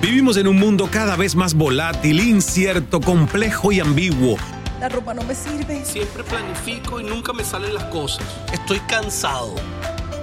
Vivimos en un mundo cada vez más volátil, incierto, complejo y ambiguo. La ropa no me sirve. Siempre planifico y nunca me salen las cosas. Estoy cansado.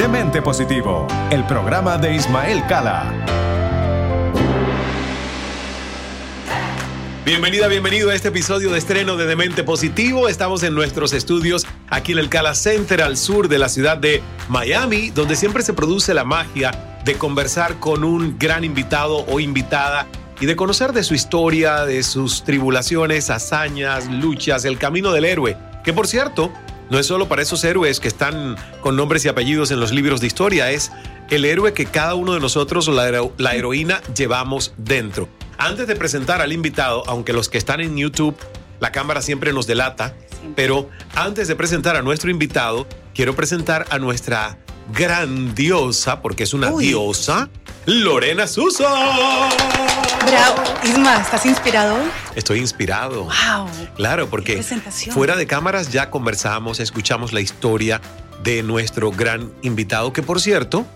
Demente Positivo, el programa de Ismael Cala. Bienvenida, bienvenido a este episodio de estreno de Demente Positivo. Estamos en nuestros estudios aquí en el Cala Center al sur de la ciudad de Miami, donde siempre se produce la magia de conversar con un gran invitado o invitada y de conocer de su historia, de sus tribulaciones, hazañas, luchas, el camino del héroe. Que por cierto, no es solo para esos héroes que están con nombres y apellidos en los libros de historia, es el héroe que cada uno de nosotros o la, hero la heroína llevamos dentro. Antes de presentar al invitado, aunque los que están en YouTube, la cámara siempre nos delata, pero antes de presentar a nuestro invitado, quiero presentar a nuestra grandiosa, porque es una Uy. diosa, Lorena Suso. Bravo. Isma, ¿estás inspirado? Estoy inspirado. Wow. Claro, porque fuera de cámaras ya conversamos, escuchamos la historia de nuestro gran invitado, que por cierto,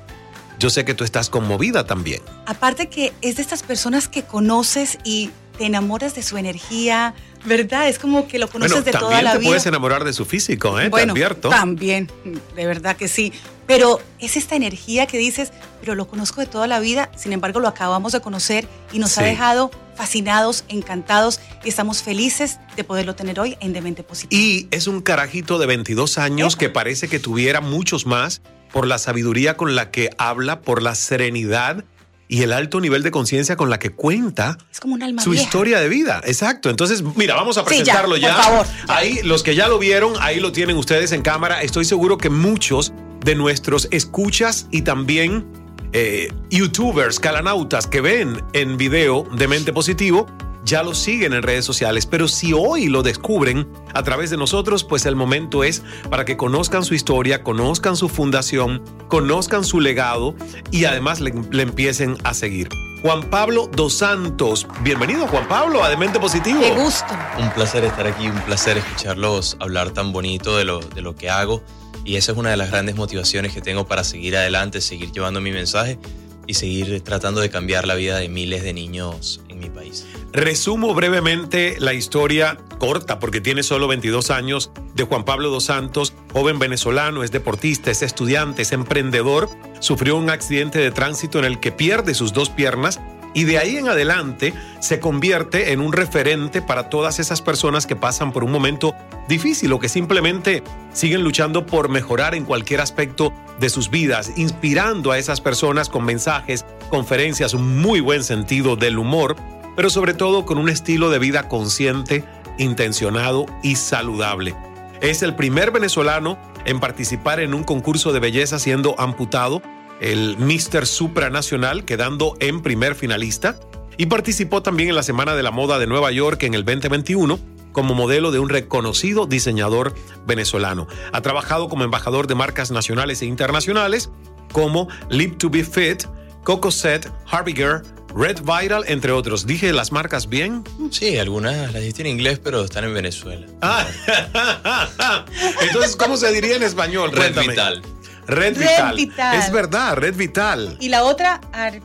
yo sé que tú estás conmovida también. Aparte que es de estas personas que conoces y te enamoras de su energía, ¿verdad? Es como que lo conoces bueno, de también toda la te vida. puedes enamorar de su físico, ¿eh? bueno, te advierto. también, de verdad que sí. Pero es esta energía que dices, pero lo conozco de toda la vida, sin embargo lo acabamos de conocer y nos ha dejado fascinados, encantados y estamos felices de poderlo tener hoy en Demente Positivo. Y es un carajito de 22 años Epa. que parece que tuviera muchos más por la sabiduría con la que habla, por la serenidad y el alto nivel de conciencia con la que cuenta es como un alma su vieja. historia de vida. Exacto. Entonces, mira, vamos a Sí, ya, presentarlo por favor, ya. Ahí, los que ya lo vieron, ahí lo tienen ustedes en cámara. Estoy seguro que muchos de nuestros escuchas y también eh, youtubers, calanautas que ven en video de Mente Positivo, ya lo siguen en redes sociales. Pero si hoy lo descubren a través de nosotros, pues el momento es para que conozcan su historia, conozcan su fundación, conozcan su legado y además le, le empiecen a seguir. Juan Pablo Dos Santos. Bienvenido, Juan Pablo, a Demente Positivo. Qué gusto. Un placer estar aquí, un placer escucharlos hablar tan bonito de lo, de lo que hago. Y esa es una de las grandes motivaciones que tengo para seguir adelante, seguir llevando mi mensaje y seguir tratando de cambiar la vida de miles de niños en mi país. Resumo brevemente la historia corta, porque tiene solo 22 años, de Juan Pablo Dos Santos, joven venezolano, es deportista, es estudiante, es emprendedor, sufrió un accidente de tránsito en el que pierde sus dos piernas y de ahí en adelante se convierte en un referente para todas esas personas que pasan por un momento difícil o que simplemente siguen luchando por mejorar en cualquier aspecto de sus vidas, inspirando a esas personas con mensajes, conferencias, un muy buen sentido del humor, pero sobre todo con un estilo de vida consciente, intencionado y saludable. Es el primer venezolano en participar en un concurso de belleza siendo amputado, el Mr. Supranacional, quedando en primer finalista, y participó también en la Semana de la Moda de Nueva York en el 2021 como modelo de un reconocido diseñador venezolano. Ha trabajado como embajador de marcas nacionales e internacionales como Live to be Fit, Coco Set, Harbinger, Red Vital, entre otros. ¿Dije las marcas bien? Sí, algunas las diste en inglés, pero están en Venezuela. Ah, entonces, ¿cómo se diría en español? Red Cuéntame. Vital. Red Red Vital. Vital. Es verdad, Red Vital. Y la otra, ar-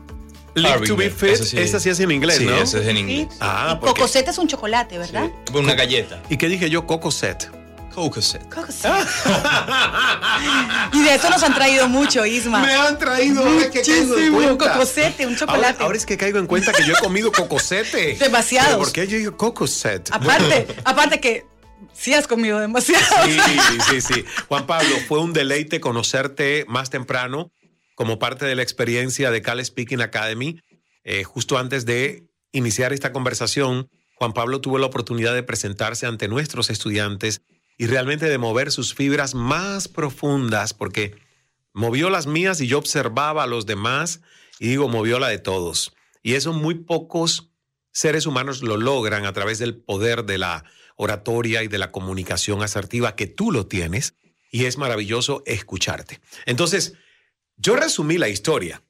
Live to be Fit, sí. esa sí es en inglés, sí, ¿no? ese es en inglés. Ah, y porque- Cocosete es un chocolate, ¿verdad? Una galleta. ¿Y qué dije yo? Coco Set. Cocoset. y de eso nos han traído mucho, Isma. Me han traído Muchísimo. cuenta. Cocosete, un chocolate. Ahora, ahora es que caigo en cuenta que yo he comido cocosete. Demasiados. Pero ¿Por qué yo digo cocoset? Aparte, aparte que sí has comido demasiado. Sí, sí, sí. Juan Pablo, fue un deleite conocerte más temprano como parte de la experiencia de Cal Speaking Academy. Eh, justo antes de iniciar esta conversación, Juan Pablo tuvo la oportunidad de presentarse ante nuestros estudiantes y realmente de mover sus fibras más profundas, porque movió las mías y yo observaba a los demás y digo, movió la de todos. Y eso muy pocos seres humanos lo logran a través del poder de la oratoria y de la comunicación asertiva que tú lo tienes y es maravilloso escucharte. Entonces, yo resumí la historia,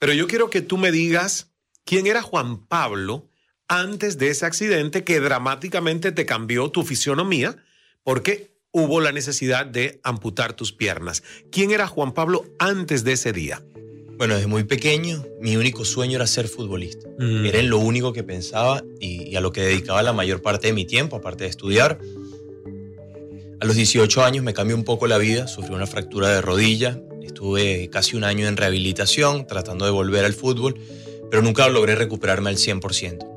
pero yo quiero que tú me digas quién era Juan Pablo antes de ese accidente que dramáticamente te cambió tu fisionomía porque hubo la necesidad de amputar tus piernas. ¿Quién era Juan Pablo antes de ese día? Bueno, desde muy pequeño mi único sueño era ser futbolista. Mm. Era en lo único que pensaba y, y a lo que dedicaba la mayor parte de mi tiempo, aparte de estudiar. A los 18 años me cambió un poco la vida, sufrí una fractura de rodilla, estuve casi un año en rehabilitación tratando de volver al fútbol, pero nunca logré recuperarme al 100%.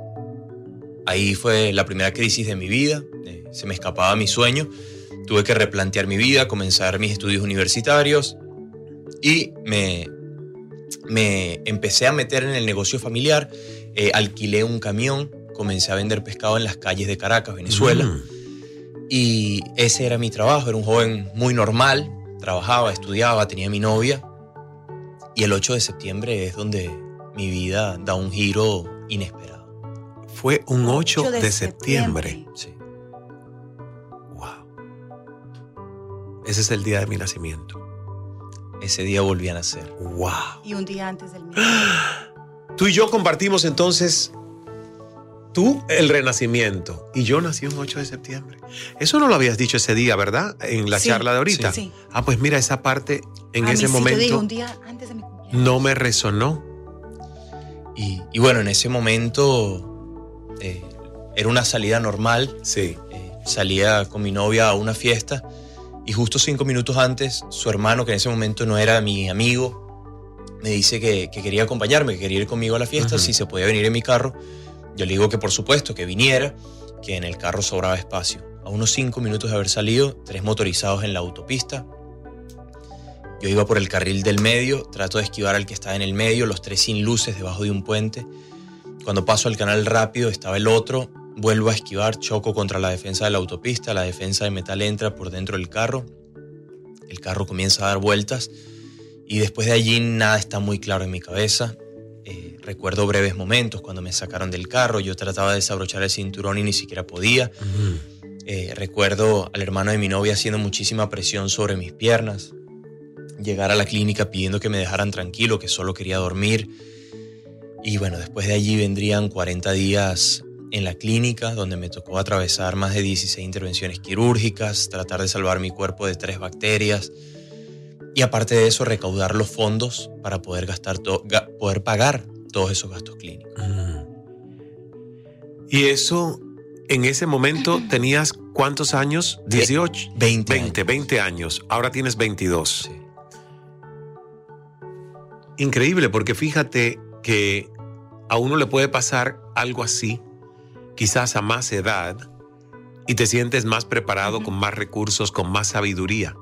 Ahí fue la primera crisis de mi vida, eh, se me escapaba mi sueño, tuve que replantear mi vida, comenzar mis estudios universitarios y me, me empecé a meter en el negocio familiar, eh, alquilé un camión, comencé a vender pescado en las calles de Caracas, Venezuela. Mm. Y ese era mi trabajo, era un joven muy normal, trabajaba, estudiaba, tenía mi novia. Y el 8 de septiembre es donde mi vida da un giro inesperado. Fue un 8, de, septiembre. Sí. Wow. Ese es el día de mi nacimiento. Ese día volví a nacer. Wow. Y un día antes del mío. Tú y yo compartimos entonces tú el renacimiento y yo nací un 8 de septiembre. Eso no lo habías dicho ese día, ¿verdad? En la Sí, charla de ahorita. sí. Ah, pues mira, esa parte en A mí ese sí, yo dije momento un día antes de mi cumpleaños. no me resonó. Y, y bueno, en ese momento eh, era una salida normal. Sí. Eh, salía con mi novia a una fiesta y justo cinco minutos antes, su hermano, que en ese momento no era mi amigo, me dice que, que quería acompañarme, que quería ir conmigo a la fiesta, si se podía venir en mi carro. Yo le digo que por supuesto, que viniera, que en el carro sobraba espacio. A unos cinco minutos de haber salido, tres motorizados en la autopista. Yo iba por el carril del medio, trato de esquivar al que estaba en el medio, los tres sin luces debajo de un puente. Cuando paso al canal rápido estaba el otro, vuelvo a esquivar, choco contra la defensa de la autopista, la defensa de metal entra por dentro del carro, el carro comienza a dar vueltas y después de allí nada está muy claro en mi cabeza. Eh, recuerdo breves momentos cuando me sacaron del carro, yo trataba de desabrochar el cinturón y ni siquiera podía. Eh, recuerdo al hermano de mi novia haciendo muchísima presión sobre mis piernas. Llegar a la clínica pidiendo que me dejaran tranquilo, que solo quería dormir. Y bueno, después de allí vendrían 40 días en la clínica, donde me tocó atravesar más de 16 intervenciones quirúrgicas, tratar de salvar mi cuerpo de tres bacterias. Y aparte de eso, recaudar los fondos para poder, gastar poder pagar todos esos gastos clínicos. Mm. Y eso, en ese momento tenías cuántos años? 18. 20 20, 20 años. Ahora tienes 22. Sí. Increíble, porque fíjate que a uno le puede pasar algo así, quizás a más edad, y te sientes más preparado, con más recursos, con más sabiduría.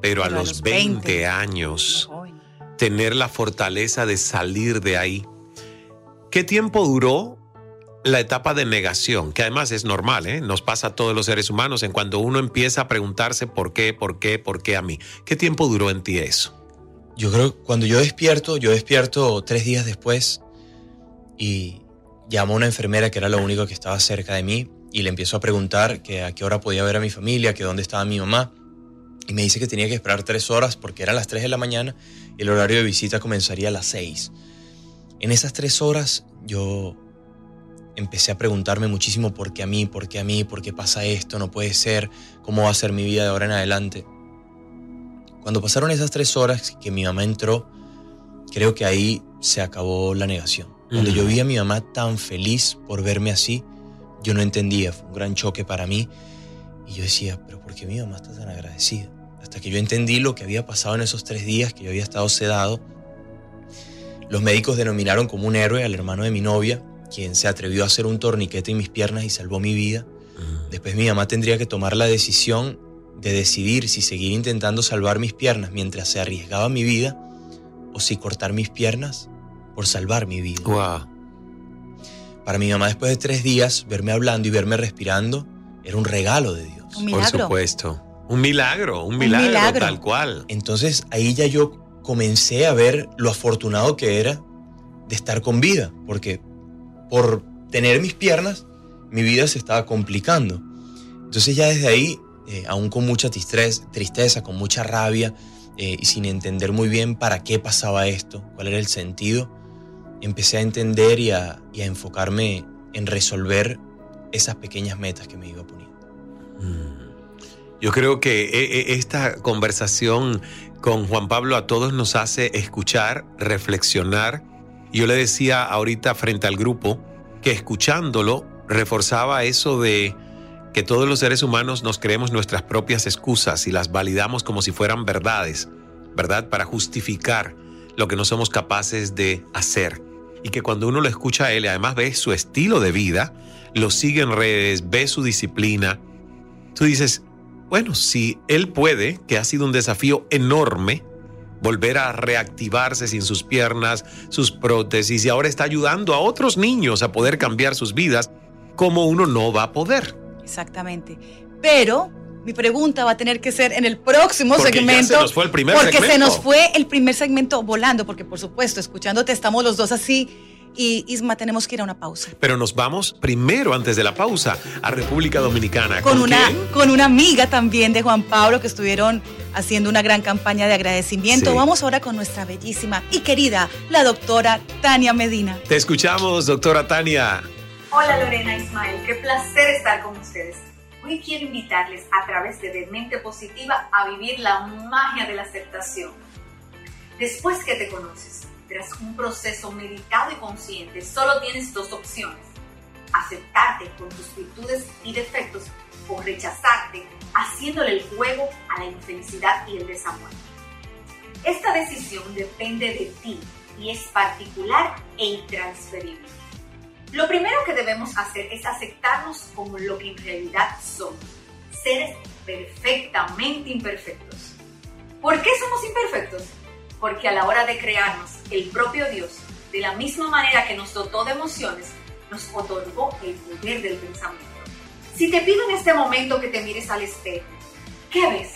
Pero, a, Pero a los los 20, 20 años, tener la fortaleza de salir de ahí. ¿Qué tiempo duró la etapa de negación? Que además es normal, ¿eh? nos pasa a todos los seres humanos, en cuando uno empieza a preguntarse por qué, por qué, por qué a mí. ¿Qué tiempo duró en ti eso? Yo creo que cuando yo despierto, yo despierto tres días después y llamo a una enfermera que era la única que estaba cerca de mí y le empiezo a preguntar que a qué hora podía ver a mi familia, que dónde estaba mi mamá. Y me dice que tenía que esperar tres horas porque eran las tres de la mañana y el horario de visita comenzaría a las seis. En esas tres horas yo empecé a preguntarme muchísimo por qué a mí, por qué a mí, por qué pasa esto, no puede ser, cómo va a ser mi vida de ahora en adelante. Cuando pasaron esas tres horas que mi mamá entró, creo que ahí se acabó la negación. Cuando yo vi a mi mamá tan feliz por verme así, yo no entendía, fue un gran choque para mí. Y yo decía, pero ¿por qué mi mamá está tan agradecida? Hasta que yo entendí lo que había pasado en esos tres días, que yo había estado sedado. Los médicos denominaron como un héroe al hermano de mi novia, quien se atrevió a hacer un torniquete en mis piernas y salvó mi vida. Después mi mamá tendría que tomar la decisión de decidir si seguir intentando salvar mis piernas mientras se arriesgaba mi vida o si cortar mis piernas por salvar mi vida. Para mi mamá después de tres días, verme hablando y verme respirando era un regalo de Dios. Un milagro. Por supuesto. Un milagro, un milagro, milagro. tal cual. Entonces ahí ya yo comencé a ver lo afortunado que era de estar con vida, porque por tener mis piernas, mi vida se estaba complicando. Entonces ya desde ahí, eh, aún con mucha tristeza, tristeza con mucha rabia eh, y sin entender muy bien para qué pasaba esto, cuál era el sentido, empecé a entender y a, y a enfocarme en resolver esas pequeñas metas que me iba poniendo. Yo creo que eh, eh, esta conversación con Juan Pablo a todos nos hace escuchar, reflexionar. Yo le decía ahorita frente al grupo que escuchándolo reforzaba eso de que todos los seres humanos nos creemos nuestras propias excusas y las validamos como si fueran verdades, ¿verdad? Para justificar lo que no somos capaces de hacer. Y que cuando uno lo escucha a él además ve su estilo de vida, lo sigue en redes, ve su disciplina, tú dices, bueno, si él puede, que ha sido un desafío enorme, volver a reactivarse sin sus piernas, sus prótesis, y ahora está ayudando a otros niños a poder cambiar sus vidas, ¿cómo uno no va a poder? Exactamente. Pero mi pregunta va a tener que ser en el próximo Porque segmento. se nos fue el primer porque segmento. se nos fue el primer segmento volando, porque por supuesto, escuchándote estamos los dos así. Y Isma, tenemos que ir a una pausa. Pero nos vamos primero, antes de la pausa, a República Dominicana. Con una, quién? con una amiga también de Juan Pablo que estuvieron haciendo una gran campaña de agradecimiento. Sí. Vamos ahora con nuestra bellísima y querida, la doctora Tania Medina. Te escuchamos, doctora Tania. Hola Lorena Ismael, qué placer estar con ustedes. Quiero invitarles a través de Mente Positiva a vivir la magia de la aceptación. Después que te conoces, tras un proceso meditado y consciente, solo tienes dos opciones. Aceptarte con tus virtudes y defectos o rechazarte haciéndole el juego a la infelicidad y el desamor. Esta decisión depende de ti y es particular e intransferible. Lo primero que debemos hacer es aceptarnos como lo que en realidad somos, seres perfectamente imperfectos. ¿Por qué somos imperfectos? Porque a la hora de crearnos, el propio Dios, de la misma manera que nos dotó de emociones, nos otorgó el poder del pensamiento. Si te pido en este momento que te mires al espejo, ¿qué ves?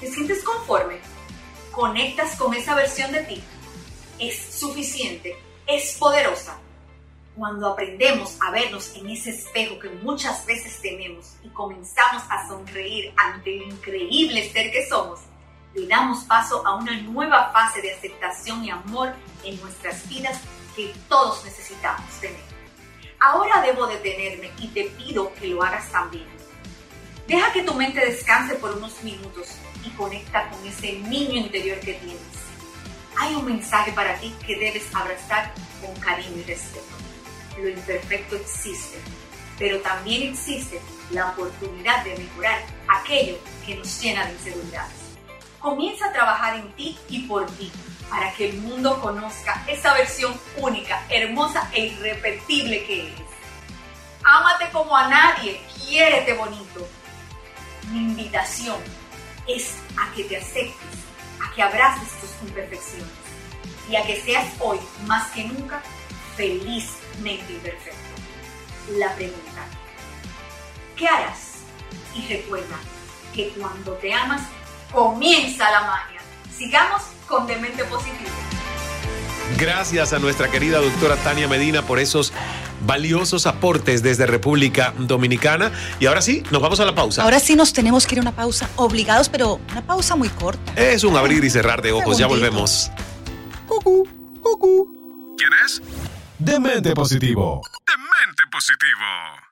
¿Te sientes conforme? ¿Conectas con esa versión de ti? ¿Es suficiente? ¿Es poderosa? Cuando aprendemos a vernos en ese espejo que muchas veces tenemos y comenzamos a sonreír ante el increíble ser que somos, le damos paso a una nueva fase de aceptación y amor en nuestras vidas que todos necesitamos tener. Ahora debo detenerme y te pido que lo hagas también. Deja que tu mente descanse por unos minutos y conecta con ese niño interior que tienes. Hay un mensaje para ti que debes abrazar con cariño y respeto. Lo imperfecto existe, pero también existe la oportunidad de mejorar aquello que nos llena de inseguridades. Comienza a trabajar en ti y por ti para que el mundo conozca esa versión única, hermosa e irrepetible que eres. Ámate como a nadie, quiérete bonito. Mi invitación es a que te aceptes, a que abraces tus imperfecciones y a que seas hoy más que nunca felizmente imperfecto. La pregunta, ¿qué harás? Y recuerda que cuando te amas, comienza la magia. Sigamos con Demente Positivo. Gracias a nuestra querida doctora Tania Medina por esos valiosos aportes desde República Dominicana. Y ahora sí, nos vamos a la pausa. Ahora sí nos tenemos que ir a una pausa, obligados, pero una pausa muy corta. Es un abrir y cerrar de ojos, ya volvemos. Cucú, cucú. ¿Quién es? Demente positivo. Demente positivo.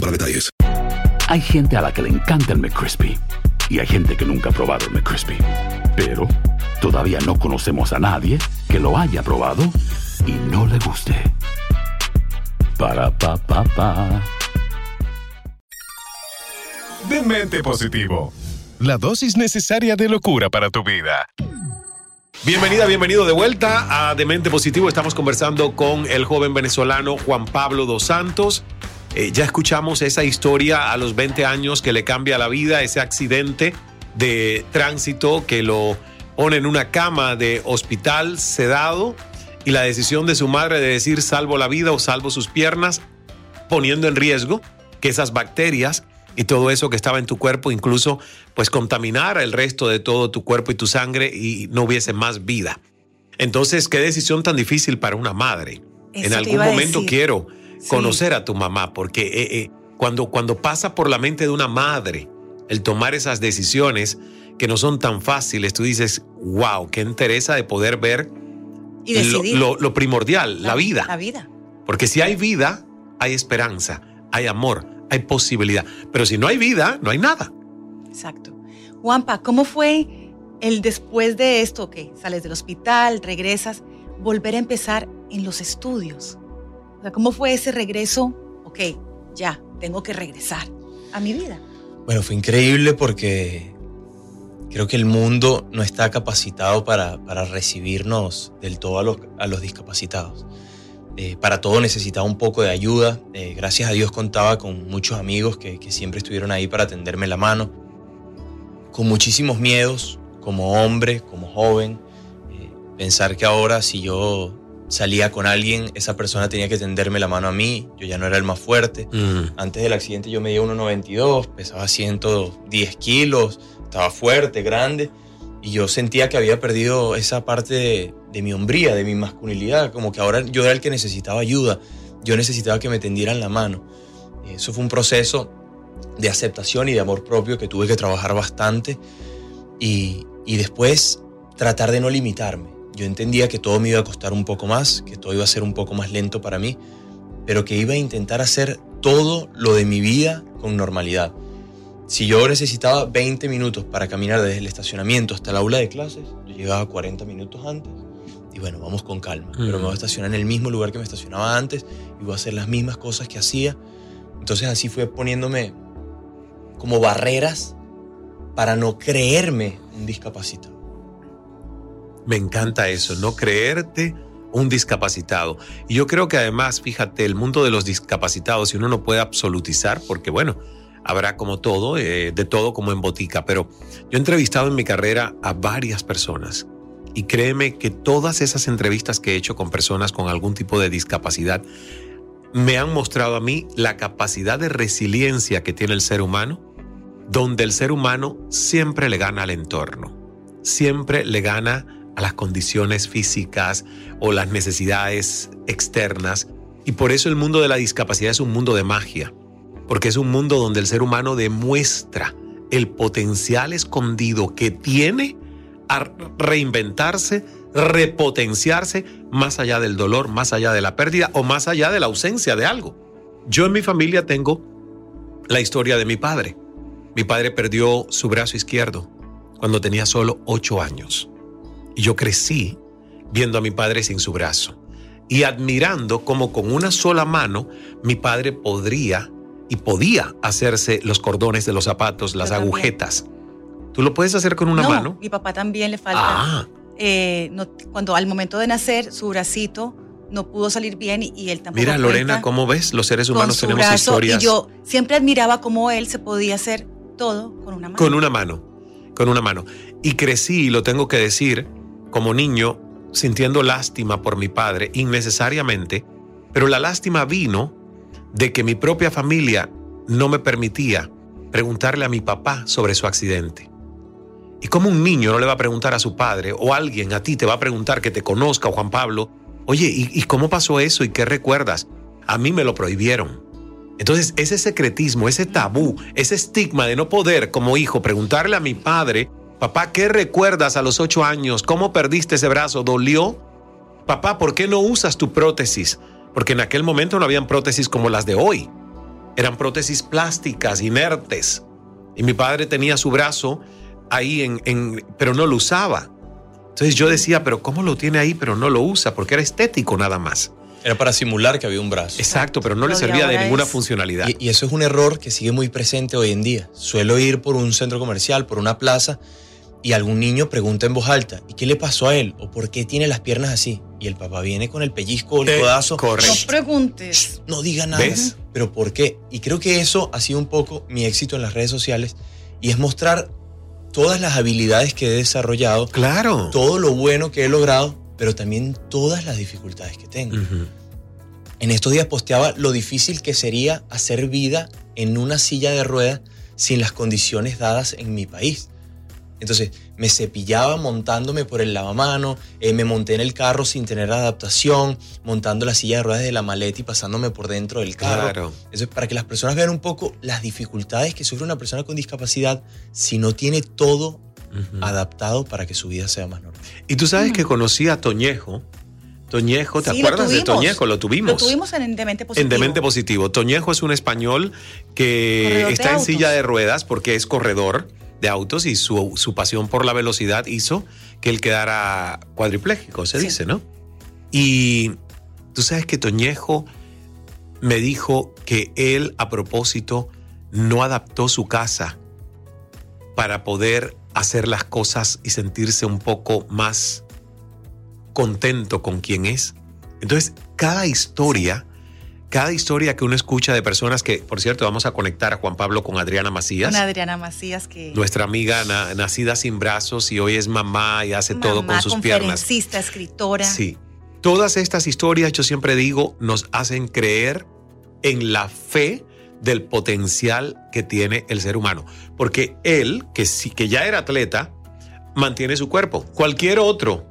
para detalles. Hay gente a la que le encanta el McCrispy y hay gente que nunca ha probado el McCrispy. Pero todavía no conocemos a nadie que lo haya probado y no le guste. Para pa pa pa. Demente Positivo. La dosis necesaria de locura para tu vida. Bienvenida, bienvenido de vuelta a Demente Positivo. Estamos conversando con el joven venezolano Juan Pablo dos Santos. Eh, ya escuchamos esa historia a los 20 años que le cambia la vida, ese accidente de tránsito que lo pone en una cama de hospital sedado y la decisión de su madre de decir salvo la vida o salvo sus piernas, poniendo en riesgo que esas bacterias y todo eso que estaba en tu cuerpo incluso pues contaminara el resto de todo tu cuerpo y tu sangre y no hubiese más vida. Entonces, qué decisión tan difícil para una madre. Eso en algún momento decir. quiero Sí. conocer a tu mamá porque eh, eh, cuando, cuando pasa por la mente de una madre el tomar esas decisiones que no son tan fáciles, tú dices, wow, qué interesa de poder ver Y lo, lo- lo primordial, la vida. La vida. Porque si hay vida, hay esperanza, hay amor, hay posibilidad. Pero si no hay vida, no hay nada. Exacto. Juanpa, ¿cómo fue el después de esto? que sales del hospital, regresas, volver a empezar en los estudios. O ¿cómo fue ese regreso? Ok, ya, tengo que regresar a mi vida. Bueno, fue increíble porque creo que el mundo no está capacitado para, para recibirnos del todo a los, a los discapacitados. Eh, para todo necesitaba un poco de ayuda. Eh, gracias a Dios contaba con muchos amigos que, que siempre estuvieron ahí para tenderme la mano. Con muchísimos miedos, como hombre, como joven. eh, pensar que ahora si yo salía con alguien, esa persona tenía que tenderme la mano a mí. Yo ya no era el más fuerte. Antes del accidente yo medía 1,92, pesaba 110 kilos, estaba fuerte, grande, y yo sentía que había perdido esa parte de, de mi hombría, de mi masculinidad, como que ahora yo era el que necesitaba ayuda, yo necesitaba que me tendieran la mano. Eso fue un proceso de aceptación y de amor propio que tuve que trabajar bastante y, y después tratar de no limitarme. Yo entendía que todo me iba a costar un poco más, que todo iba a ser un poco más lento para mí, pero que iba a intentar hacer todo lo de mi vida con normalidad. Si yo necesitaba 20 minutos para caminar desde el estacionamiento hasta el aula de clases, yo llegaba 40 minutos antes y bueno, vamos con calma. Pero me voy a estacionar en el mismo lugar que me estacionaba antes y voy a hacer las mismas cosas que hacía. Entonces así fue poniéndome como barreras para no creerme un discapacitado. Me encanta eso, no creerte un discapacitado. Y yo creo que además, fíjate, el mundo de los discapacitados, y uno no puede absolutizar, porque bueno, habrá como todo, eh, de todo como en botica, pero yo he entrevistado en mi carrera a varias personas. Y créeme que todas esas entrevistas que he hecho con personas con algún tipo de discapacidad me han mostrado a mí la capacidad de resiliencia que tiene el ser humano, donde el ser humano siempre le gana al entorno, siempre le gana a las condiciones físicas o las necesidades externas. Y por eso el mundo de la discapacidad es un mundo de magia, porque es un mundo donde el ser humano demuestra el potencial escondido que tiene a reinventarse, repotenciarse más allá del dolor, más allá de la pérdida o más allá de la ausencia de algo. Yo en mi familia tengo la historia de mi padre. Mi padre perdió su brazo izquierdo cuando tenía solo ocho años. Y yo crecí viendo a mi padre sin su brazo y admirando cómo con una sola mano mi padre podría y podía hacerse los cordones de los zapatos, las agujetas. ¿Tú lo puedes hacer con una no, mano? Mi papá también le falta. Ah. Eh, no, cuando al momento de nacer, su bracito no pudo salir bien y, él tampoco. Mira, Lorena, ¿cómo ves? Los seres humanos tenemos historias. Y yo siempre admiraba cómo él se podía hacer todo con una mano. Con una mano, con una mano. Y crecí, y lo tengo que decir, como niño, sintiendo lástima por mi padre, innecesariamente, pero la lástima vino de que mi propia familia no me permitía preguntarle a mi papá sobre su accidente. Y como un niño no le va a preguntar a su padre o alguien a ti te va a preguntar que te conozca Juan Pablo, oye, ¿y, cómo pasó eso y qué recuerdas? A mí me lo prohibieron. Entonces, ese secretismo, ese tabú, ese estigma de no poder como hijo preguntarle a mi padre, papá, ¿qué recuerdas a los ocho años? ¿Cómo perdiste ese brazo? ¿Dolió? Papá, ¿por qué no usas tu prótesis? Porque en aquel momento no habían prótesis como las de hoy. Eran prótesis plásticas, inertes. Y mi padre tenía su brazo ahí, en, pero no lo usaba. Entonces yo decía, pero ¿cómo lo tiene ahí, pero no lo usa? Porque era estético nada más. Era para simular que había un brazo. Exacto, pero no le servía de ninguna funcionalidad. Y, y, eso es un error que sigue muy presente hoy en día. Suelo ir por un centro comercial, por una plaza, y algún niño pregunta en voz alta, ¿y qué le pasó a él? ¿O por qué tiene las piernas así? Y el papá viene con el pellizco o el codazo. No preguntes. No diga nada. ¿Ves? Pero ¿por qué? Y creo que eso ha sido un poco mi éxito en las redes sociales y es mostrar todas las habilidades que he desarrollado. Claro. Todo lo bueno que he logrado, pero también todas las dificultades que tengo. En estos días posteaba lo difícil que sería hacer vida en una silla de ruedas sin las condiciones dadas en mi país. Entonces me cepillaba montándome por el lavamano, eh, me monté en el carro sin tener adaptación, montando la silla de ruedas de la maleta y pasándome por dentro del carro. Claro. Eso es para que las personas vean un poco las dificultades que sufre una persona con discapacidad si no tiene todo adaptado para que su vida sea más normal. Y tú sabes que conocí a Toñejo. Toñejo, ¿te acuerdas de Toñejo? Lo tuvimos. Lo tuvimos en Demente Positivo. En Demente Positivo. Toñejo es un español que está en silla de ruedas porque es corredor de autos y su, pasión por la velocidad hizo que él quedara cuadripléjico, se dice, ¿no? Y tú sabes que Toñejo me dijo que él a propósito no adaptó su casa para poder hacer las cosas y sentirse un poco más contento con quien es. Entonces, cada historia cada historia que uno escucha de personas que, por cierto, vamos a conectar a Juan Pablo con Adriana Macías. Con Adriana Macías, que. Nuestra amiga nacida sin brazos y hoy es mamá y hace todo con sus piernas. Conferencista, escritora. Sí. Todas estas historias, yo siempre digo, nos hacen creer en la fe del potencial que tiene el ser humano. Porque él, que, sí, que ya era atleta, mantiene su cuerpo. Cualquier otro,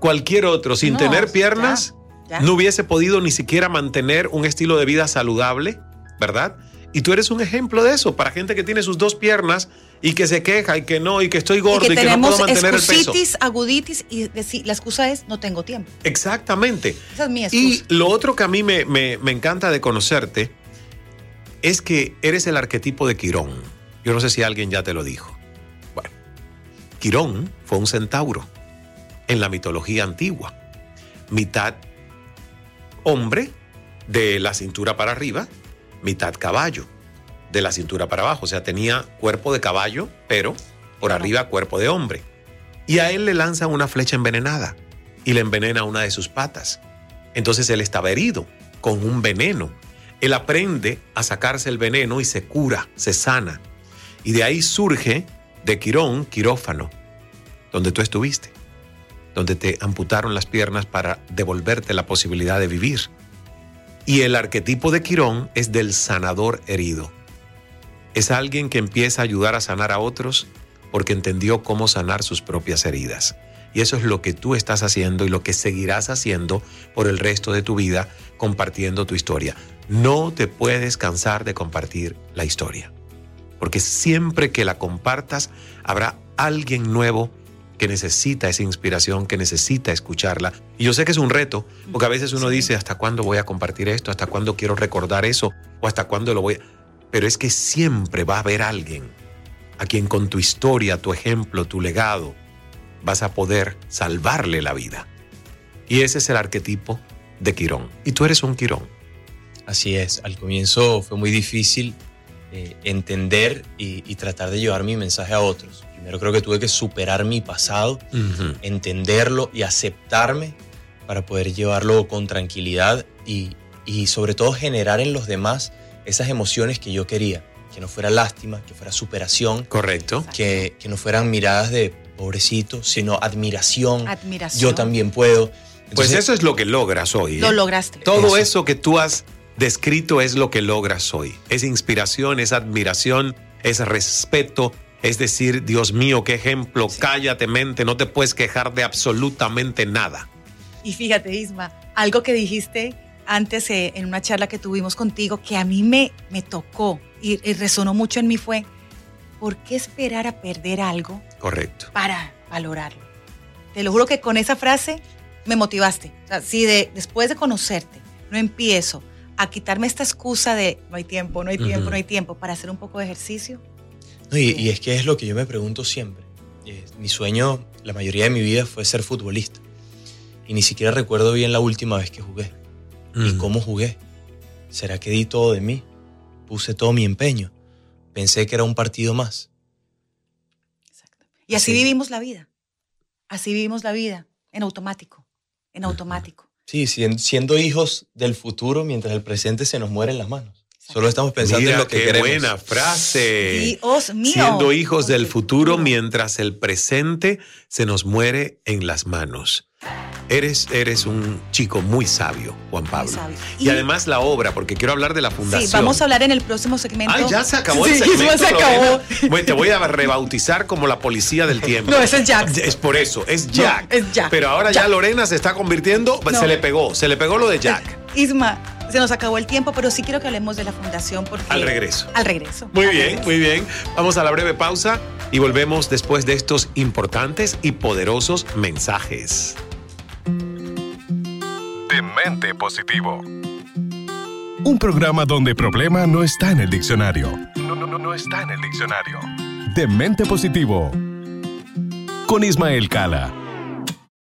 cualquier otro, sin tener piernas no hubiese podido ni siquiera mantener un estilo de vida saludable, ¿verdad? Y tú eres un ejemplo de eso para gente que tiene sus dos piernas y que se queja y que no, y que estoy gordo y que, no puedo mantener el peso. aguditis y la excusa es no tengo tiempo. Exactamente. Esa es mi excusa. Y lo otro que a mí me, me encanta de conocerte es que eres el arquetipo de Quirón. Yo no sé si alguien ya te lo dijo. Bueno, Quirón fue un centauro en la mitología antigua, mitad hombre de la cintura para arriba, mitad caballo de la cintura para abajo. O sea, tenía cuerpo de caballo, pero por arriba cuerpo de hombre. Y a él le lanzan una flecha envenenada y le envenena una de sus patas. Entonces él estaba herido con un veneno. Él aprende a sacarse el veneno y se cura, se sana. Y de ahí surge de Quirón, quirófano, donde tú estuviste donde te amputaron las piernas para devolverte la posibilidad de vivir. Y el arquetipo de Quirón es del sanador herido. Es alguien que empieza a ayudar a sanar a otros porque entendió cómo sanar sus propias heridas. Y eso es lo que tú estás haciendo y lo que seguirás haciendo por el resto de tu vida compartiendo tu historia. No te puedes cansar de compartir la historia. Porque siempre que la compartas habrá alguien nuevo que necesita esa inspiración, que necesita escucharla. Y yo sé que es un reto, porque a veces uno dice, ¿hasta cuándo voy a compartir esto? ¿Hasta cuándo quiero recordar eso? ¿O hasta cuándo lo voy a...? Pero es que siempre va a haber alguien a quien con tu historia, tu ejemplo, tu legado, vas a poder salvarle la vida. Y ese es el arquetipo de Quirón. Y tú eres un Quirón. Así es, al comienzo fue muy difícil eh, entender y, y, tratar de llevar mi mensaje a otros. Primero creo que tuve que superar mi pasado, uh -huh. entenderlo y aceptarme para poder llevarlo con tranquilidad y, y sobre todo generar en los demás esas emociones que yo quería. Que no fuera lástima, que fuera superación. Correcto. Que, que no fueran miradas de pobrecito, sino admiración. Admiración. Yo también puedo. Entonces, pues eso es lo que logras hoy. ¿eh? Lo lograste. Todo eso. eso que tú has descrito es lo que logras hoy. Es inspiración, es admiración, es respeto. Es decir, Dios mío, qué ejemplo, sí. cállate mente, no te puedes quejar de absolutamente nada. Y fíjate, Isma, algo que dijiste antes eh, en una charla que tuvimos contigo que a mí me, me tocó y, y, resonó mucho en mí fue, ¿por qué esperar a perder algo? Correcto. Para valorarlo. Te lo juro que con esa frase me motivaste. O sea, si de, después de conocerte no empiezo a quitarme esta excusa de no hay tiempo, no hay tiempo, uh -huh. no hay tiempo para hacer un poco de ejercicio. No, y, y, es que es lo que yo me pregunto siempre. Eh, mi sueño, la mayoría de mi vida fue ser futbolista. Y ni siquiera recuerdo bien la última vez que jugué. Mm. ¿Y cómo jugué? ¿Será que di todo de mí? Puse todo mi empeño. Pensé que era un partido más. Exacto. Y así sí. vivimos la vida. Así vivimos la vida, en automático, en automático. Sí, siendo hijos del futuro mientras el presente se nos muere en las manos. Solo estamos pensando Mira, en lo que qué queremos. buena frase. Dios mío. Siendo hijos del futuro mientras el presente se nos muere en las manos. Eres, eres un chico muy sabio, Juan Pablo. sabio. Y, y, además la obra, porque quiero hablar de la fundación. Sí, vamos a hablar en el próximo segmento. Ah, ya se acabó sí, el segmento. se acabó. Bueno, te voy a rebautizar como la policía del tiempo. No, ese es Jack. Es por eso, es Jack. No, es Jack. Pero ahora Jack. ya Lorena se está convirtiendo, no. se le pegó, se le pegó lo de Jack. Isma, se nos acabó el tiempo, pero sí quiero que hablemos de la fundación porque al regreso. Al regreso. Muy al bien, regreso. muy bien. Vamos a la breve pausa y volvemos después de estos importantes y poderosos mensajes. Demente Positivo. Un programa donde problema no está en el diccionario. No, no, no, no está en el diccionario. Demente Positivo. Con Ismael Cala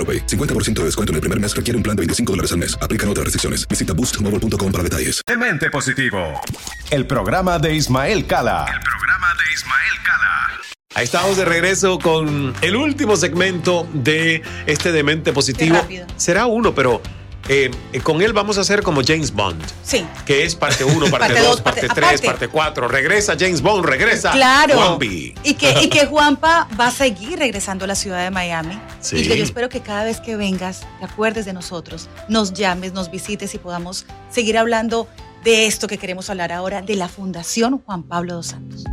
AroPay. 50% de descuento en el primer mes requiere un plan de 25 dólares al mes. Aplican otras restricciones. Visita boostmobile.com para detalles. Demente Positivo. El programa de Ismael Cala. El programa de Ismael Cala. Ahí estamos de regreso con el último segmento de este Demente Positivo. Será uno, pero eh, con él vamos a hacer como James Bond. Sí. Que es parte 1, parte 2, parte 3, parte 4. Regresa James Bond, regresa claro. Juanpi. Y que, y que Juanpa va a seguir regresando a la ciudad de Miami. Sí. Y que yo espero que cada vez que vengas, te acuerdes de nosotros, nos llames, nos visites y podamos seguir hablando de esto que queremos hablar ahora, de la Fundación Juan Pablo dos Santos.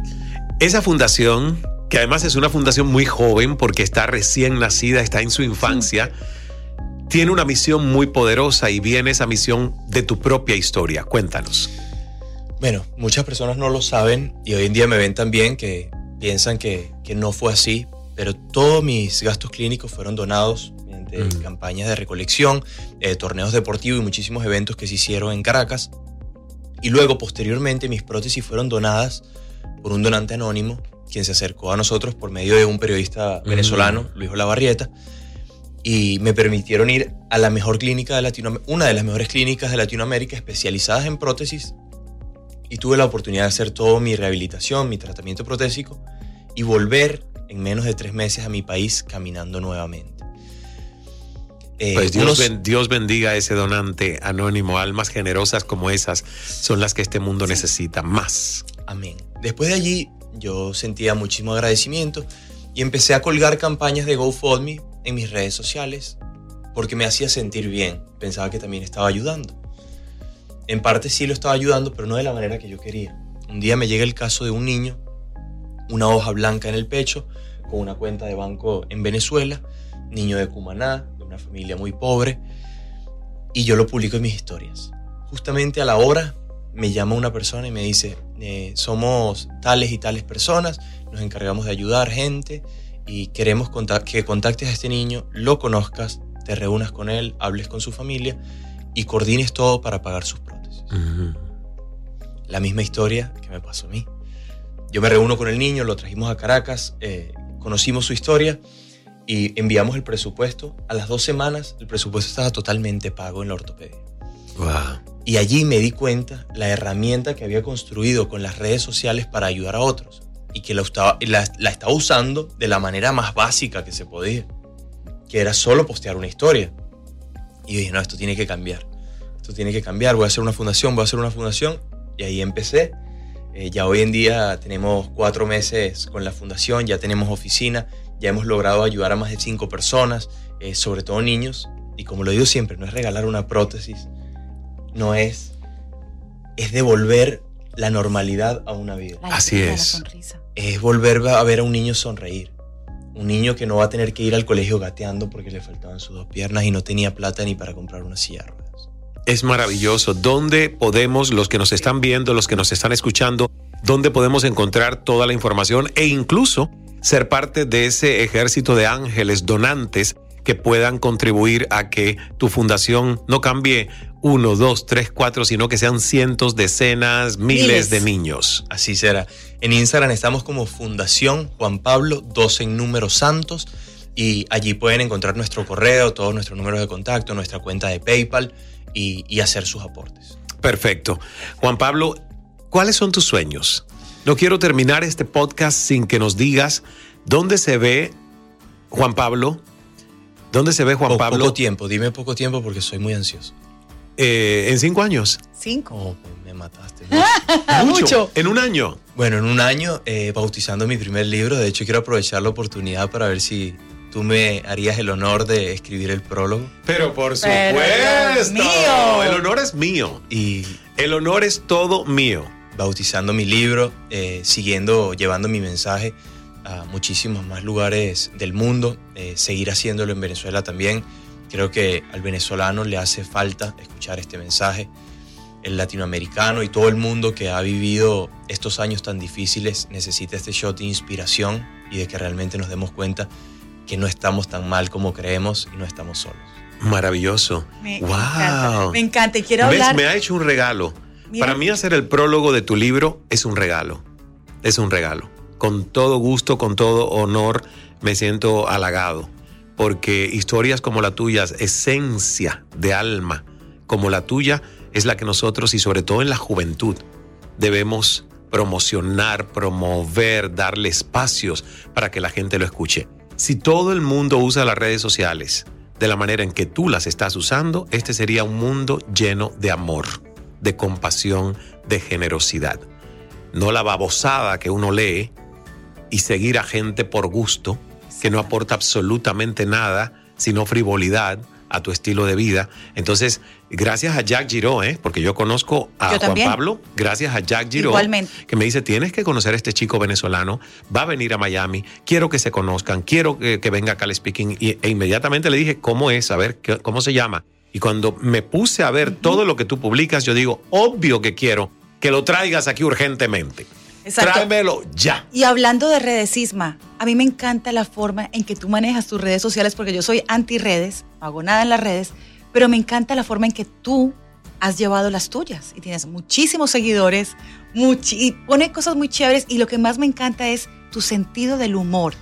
Esa fundación, que además es una fundación muy joven porque está recién nacida, está en su infancia. Sí tiene una misión muy poderosa y viene esa misión de tu propia historia. Cuéntanos. Bueno, muchas personas no lo saben y hoy en día me ven también que piensan que, que no fue así, pero todos mis gastos clínicos fueron donados mediante mm. campañas de recolección, eh, torneos deportivos y muchísimos eventos que se hicieron en Caracas. Y luego, posteriormente, mis prótesis fueron donadas por un donante anónimo, quien se acercó a nosotros por medio de un periodista venezolano, Luis Olavarrieta, y me permitieron ir a la mejor clínica de Latinoamérica, una de las mejores clínicas de Latinoamérica especializadas en prótesis, y tuve la oportunidad de hacer todo mi rehabilitación, mi tratamiento protésico, y volver en menos de tres meses a mi país caminando nuevamente. Eh, pues Dios, Dios, bendiga a ese donante anónimo. Almas generosas como esas son las que este mundo necesita más. Amén. Después de allí yo sentía muchísimo agradecimiento y empecé a colgar campañas de GoFundMe en mis redes sociales porque me hacía sentir bien. Pensaba que también estaba ayudando. En parte sí lo estaba ayudando, pero no de la manera que yo quería. Un día me llega el caso de un niño, una hoja blanca en el pecho, con una cuenta de banco en Venezuela, niño de Cumaná, una familia muy pobre, y yo lo publico en mis historias. Justamente a la hora me llama una persona y me dice, eh, somos tales y tales personas, nos encargamos de ayudar gente y queremos que contactes a este niño, lo conozcas, te reúnas con él, hables con su familia y coordines todo para pagar sus prótesis. La misma historia que me pasó a mí. Yo me reúno con el niño, lo trajimos a Caracas, eh, conocimos su historia y enviamos el presupuesto. A las dos semanas el presupuesto estaba totalmente pago en la ortopedia. Y allí me di cuenta la herramienta que había construido con las redes sociales para ayudar a otros y que la estaba, la, estaba usando de la manera más básica que se podía, que era solo postear una historia. Y yo dije, no, esto tiene que cambiar. Esto tiene que cambiar. Voy a hacer una fundación, voy a hacer una fundación. Y ahí empecé. Eh, ya hoy en día tenemos cuatro meses con la fundación, ya tenemos oficina, ya hemos logrado ayudar a más de cinco personas, eh, sobre todo niños. Y como lo digo siempre, no es regalar una prótesis, no es, es devolver la normalidad a una vida. Así es. Es volver a ver a un niño sonreír. Un niño que no va a tener que ir al colegio gateando porque le faltaban sus dos piernas y no tenía plata ni para comprar una silla ruedas. Es maravilloso. ¿Dónde podemos, los que nos están viendo, los que nos están escuchando, dónde podemos encontrar toda la información e incluso ser parte de ese ejército de ángeles donantes que puedan contribuir a que tu fundación no cambie uno, dos, tres, cuatro, sino que sean cientos, decenas, miles, de niños. Así será. En Instagram estamos como Fundación Juan Pablo, 12 en números santos, y allí pueden encontrar nuestro correo, todos nuestros números de contacto, nuestra cuenta de PayPal y, y hacer sus aportes. Perfecto. Juan Pablo, ¿cuáles son tus sueños? No quiero terminar este podcast sin que nos digas dónde se ve Juan Pablo. ¿Dónde se ve Juan Pablo? Poco tiempo, dime poco tiempo porque soy muy ansioso. Eh, ¿En cinco años? Cinco. Oh, pues me mataste. Mucho. ¿En un año? Bueno, en un año eh, bautizando mi primer libro. De hecho, quiero aprovechar la oportunidad para ver si tú me harías el honor de escribir el prólogo. Pero por supuesto. mío. El honor es mío. Y el honor es todo mío bautizando mi libro, eh, siguiendo, llevando mi mensaje a muchísimos más lugares del mundo, eh, seguir haciéndolo en Venezuela también. Creo que al venezolano le hace falta escuchar este mensaje. El latinoamericano y todo el mundo que ha vivido estos años tan difíciles necesita este shot de inspiración y de que realmente nos demos cuenta que no estamos tan mal como creemos y no estamos solos. Maravilloso. Me wow. Encanta. Me encanta. quiero hablar. Me ha hecho un regalo para mí hacer el prólogo de tu libro es un regalo. Es un regalo. Con todo gusto, con todo honor, me siento halagado. Porque historias como la tuya, esencia de alma como la tuya, es la que nosotros, y sobre todo en la juventud, debemos promocionar, promover, darle espacios para que la gente lo escuche. Si todo el mundo usa las redes sociales de la manera en que tú las estás usando, este sería un mundo lleno de amor de compasión, de generosidad. No la babosada que uno lee y seguir a gente por gusto, que no aporta absolutamente nada, sino frivolidad a tu estilo de vida. Entonces, gracias a Jack Giro, ¿eh? porque yo conozco a Juan Pablo, gracias a Jack Giro, que me dice, tienes que conocer a este chico venezolano, va a venir a Miami, quiero que se conozcan, quiero que, venga a Cal Speaking. Y, e inmediatamente le dije, ¿cómo es? A ver, ¿cómo se llama? Y cuando me puse a ver todo lo que tú publicas, yo digo, obvio que quiero que lo traigas aquí urgentemente. Exacto. Tráemelo ya. Y hablando de redes, Sisma, a mí me encanta la forma en que tú manejas tus redes sociales porque yo soy anti redes, no hago nada en las redes, pero me encanta la forma en que tú has llevado las tuyas y tienes muchísimos seguidores, y pone cosas muy chéveres y lo que más me encanta es tu sentido del humor.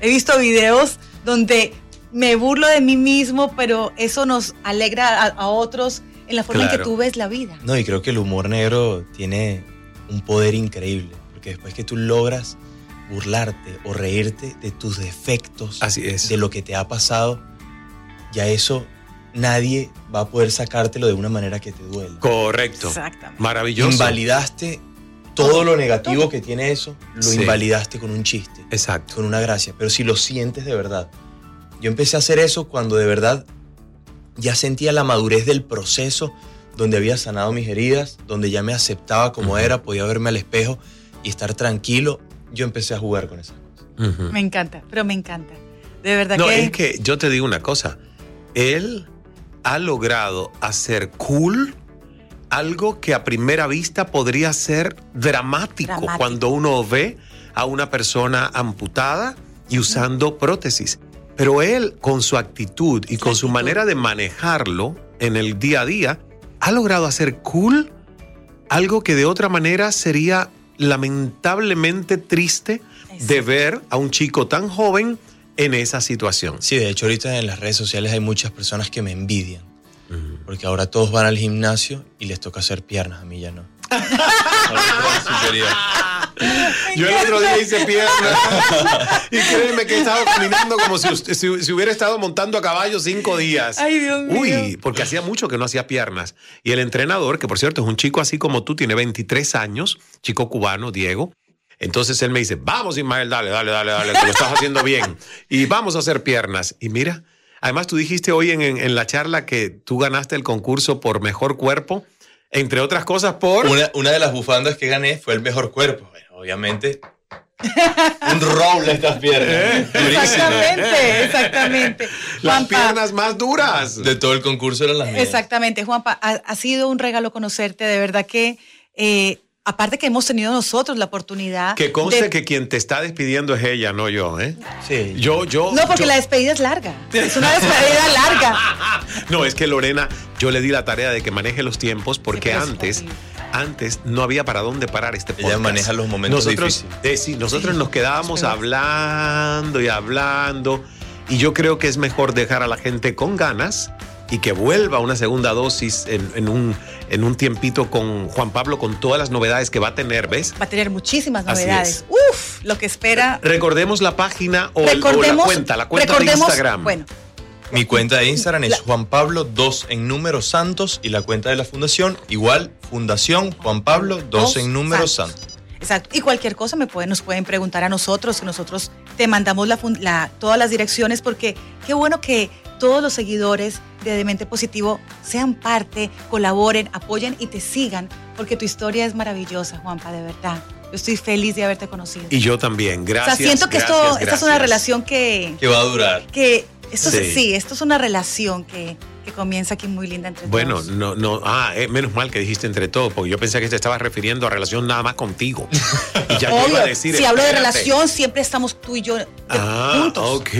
He visto videos donde me burlo de mí mismo, pero eso nos alegra a, otros en la forma en que tú ves la vida. No, y creo que el humor negro tiene un poder increíble, porque después que tú logras burlarte o reírte de tus defectos, Así es. de lo que te ha pasado, ya eso nadie va a poder sacártelo de una manera que te duele. Correcto. Exactamente. Maravilloso. Invalidaste todo lo negativo que tiene eso, lo invalidaste con un chiste. Exacto. Con una gracia. Pero si lo sientes de verdad. Yo empecé a hacer eso cuando de verdad ya sentía la madurez del proceso, donde había sanado mis heridas, donde ya me aceptaba como era, podía verme al espejo y estar tranquilo. Yo empecé a jugar con esas cosas. Me encanta, pero me encanta. De verdad no, que. es que yo te digo una cosa. Él ha logrado hacer cool algo que a primera vista podría ser dramático, cuando uno ve a una persona amputada y usando prótesis. Pero él, con su actitud y con su manera de manejarlo en el día a día, ha logrado hacer cool algo que de otra manera sería lamentablemente triste de ver a un chico tan joven en esa situación. Sí, de hecho ahorita en las redes sociales hay muchas personas que me envidian. Porque ahora todos van al gimnasio y les toca hacer piernas, a mí ya no. Yo el otro día hice piernas y créeme que he estado caminando como si, si, hubiera estado montando a caballo cinco días. Ay, Dios mío. Uy, porque hacía mucho que no hacía piernas. Y el entrenador, que por cierto es un chico así como tú, tiene 23 años, chico cubano, Diego, entonces él me dice, vamos Ismael, dale, dale, dale, dale, que lo estás haciendo bien. Y vamos a hacer piernas. Y mira, además tú dijiste hoy en, la charla que tú ganaste el concurso por mejor cuerpo, entre otras cosas por... Una, de las bufandas que gané fue el mejor cuerpo. obviamente un roble estas piernas. ¿Eh? Exactamente, exactamente. Las piernas más duras. De todo el concurso eran las mías. Exactamente, Juanpa, ha, sido un regalo conocerte, de verdad que eh, aparte que hemos tenido nosotros la oportunidad. Que conste que quien te está despidiendo es ella, no yo, ¿eh? Sí. Yo, yo. No, porque la despedida es larga. Es una despedida larga. No, es que Lorena, yo le di la tarea de que maneje los tiempos porque antes. Antes no había para dónde parar este podcast. Ella maneja los momentos nosotros, difíciles. sí, nosotros nos quedábamos hablando y hablando. Y yo creo que es mejor dejar a la gente con ganas y que vuelva una segunda dosis en, un, en un tiempito con Juan Pablo con todas las novedades que va a tener, ¿ves? Va a tener muchísimas novedades. Uf, lo que espera. Recordemos la página o, la cuenta, la cuenta de Instagram. Bueno. Mi cuenta de Instagram es Juan Pablo 2 en número santos y la cuenta de la fundación igual Fundación Juan Pablo 2 en número santos. Exacto. Y cualquier cosa me pueden, nos pueden preguntar a nosotros, que nosotros te mandamos la, todas las direcciones, porque qué bueno que todos los seguidores de Demente Positivo sean parte, colaboren, apoyen y te sigan, porque tu historia es maravillosa, Juanpa, de verdad. Yo estoy feliz de haberte conocido. Y yo también, gracias. O sea, siento que esto, esta es una relación que... Que va a durar. Que esto sí. esto es una relación que, que comienza aquí muy linda entre bueno, todos. Bueno, no, no, ah, eh, menos mal que dijiste entre todos, porque yo pensé que te estabas refiriendo a relación nada más contigo. y ya Obvio, iba a decir. Si hablo de relación, siempre estamos tú y yo ah, juntos. Ok,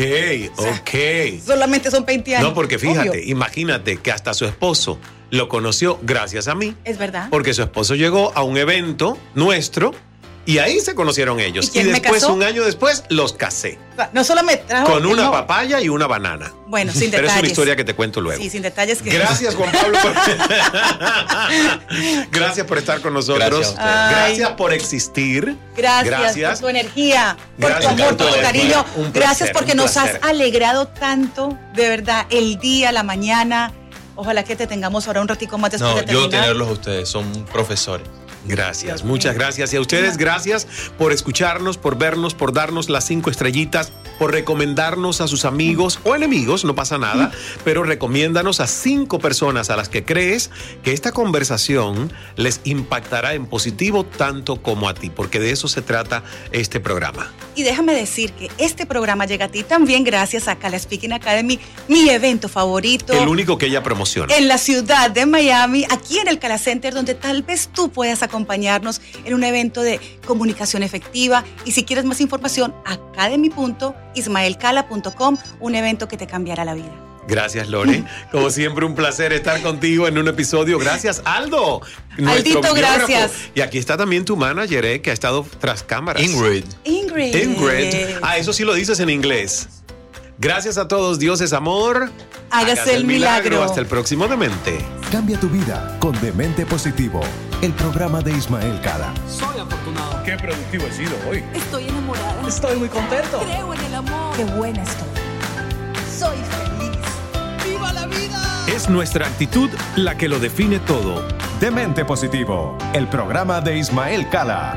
ok. solamente son 20 años. No, porque fíjate, imagínate que hasta su esposo lo conoció gracias a mí. Es verdad. Porque su esposo llegó a un evento nuestro y ahí se conocieron ellos. Y, después, un año después, los casé. No solo me trajo. Con una papaya y una banana. Bueno, sin detalles. Pero es una historia que te cuento luego. Sí, sin detalles. Que... Gracias, Juan Pablo. Por... Gracias por estar con nosotros. Gracias, por existir. Gracias, por tu energía, por tu amor, por tu cariño. Gracias porque nos has alegrado tanto, de verdad, el día, la mañana. Ojalá que te tengamos ahora un ratico más después no, de terminar. yo tenerlos a ustedes, son profesores. Gracias, muchas gracias. Y a ustedes, gracias. por escucharnos, por vernos, por darnos las cinco estrellitas, por recomendarnos a sus amigos o enemigos, no pasa nada, pero recomiéndanos a cinco personas a las que crees que esta conversación les impactará en positivo tanto como a ti, porque de eso se trata este programa. Y déjame decir que este programa llega a ti también gracias a Cala Speaking Academy, mi evento favorito. El único que ella promociona. En la ciudad de Miami, aquí en el Cala Center, donde tal vez tú puedas acompañarnos en un evento de comunicación efectiva. Y si quieres más información, academy.ismaelcala.com, un evento que te cambiará la vida. Gracias, Lore. Como siempre, un placer estar contigo en un episodio. Gracias, Aldo. Aldito, gracias. Y aquí está también tu manager, eh, que ha estado tras cámaras. Ingrid. Ingrid. Ingrid. Ah, eso sí lo dices en inglés. Gracias a todos. Dios es amor. Hágase, el milagro. Hasta el próximo Demente. Cambia tu vida con Demente Positivo, el programa de Ismael Cala. Soy afortunado. Qué productivo he sido hoy. Estoy enamorada. Estoy muy contento. Creo en el amor. Qué buena estoy. Soy feliz. ¡Viva la vida! Es nuestra actitud la que lo define todo. Demente Positivo, el programa de Ismael Cala.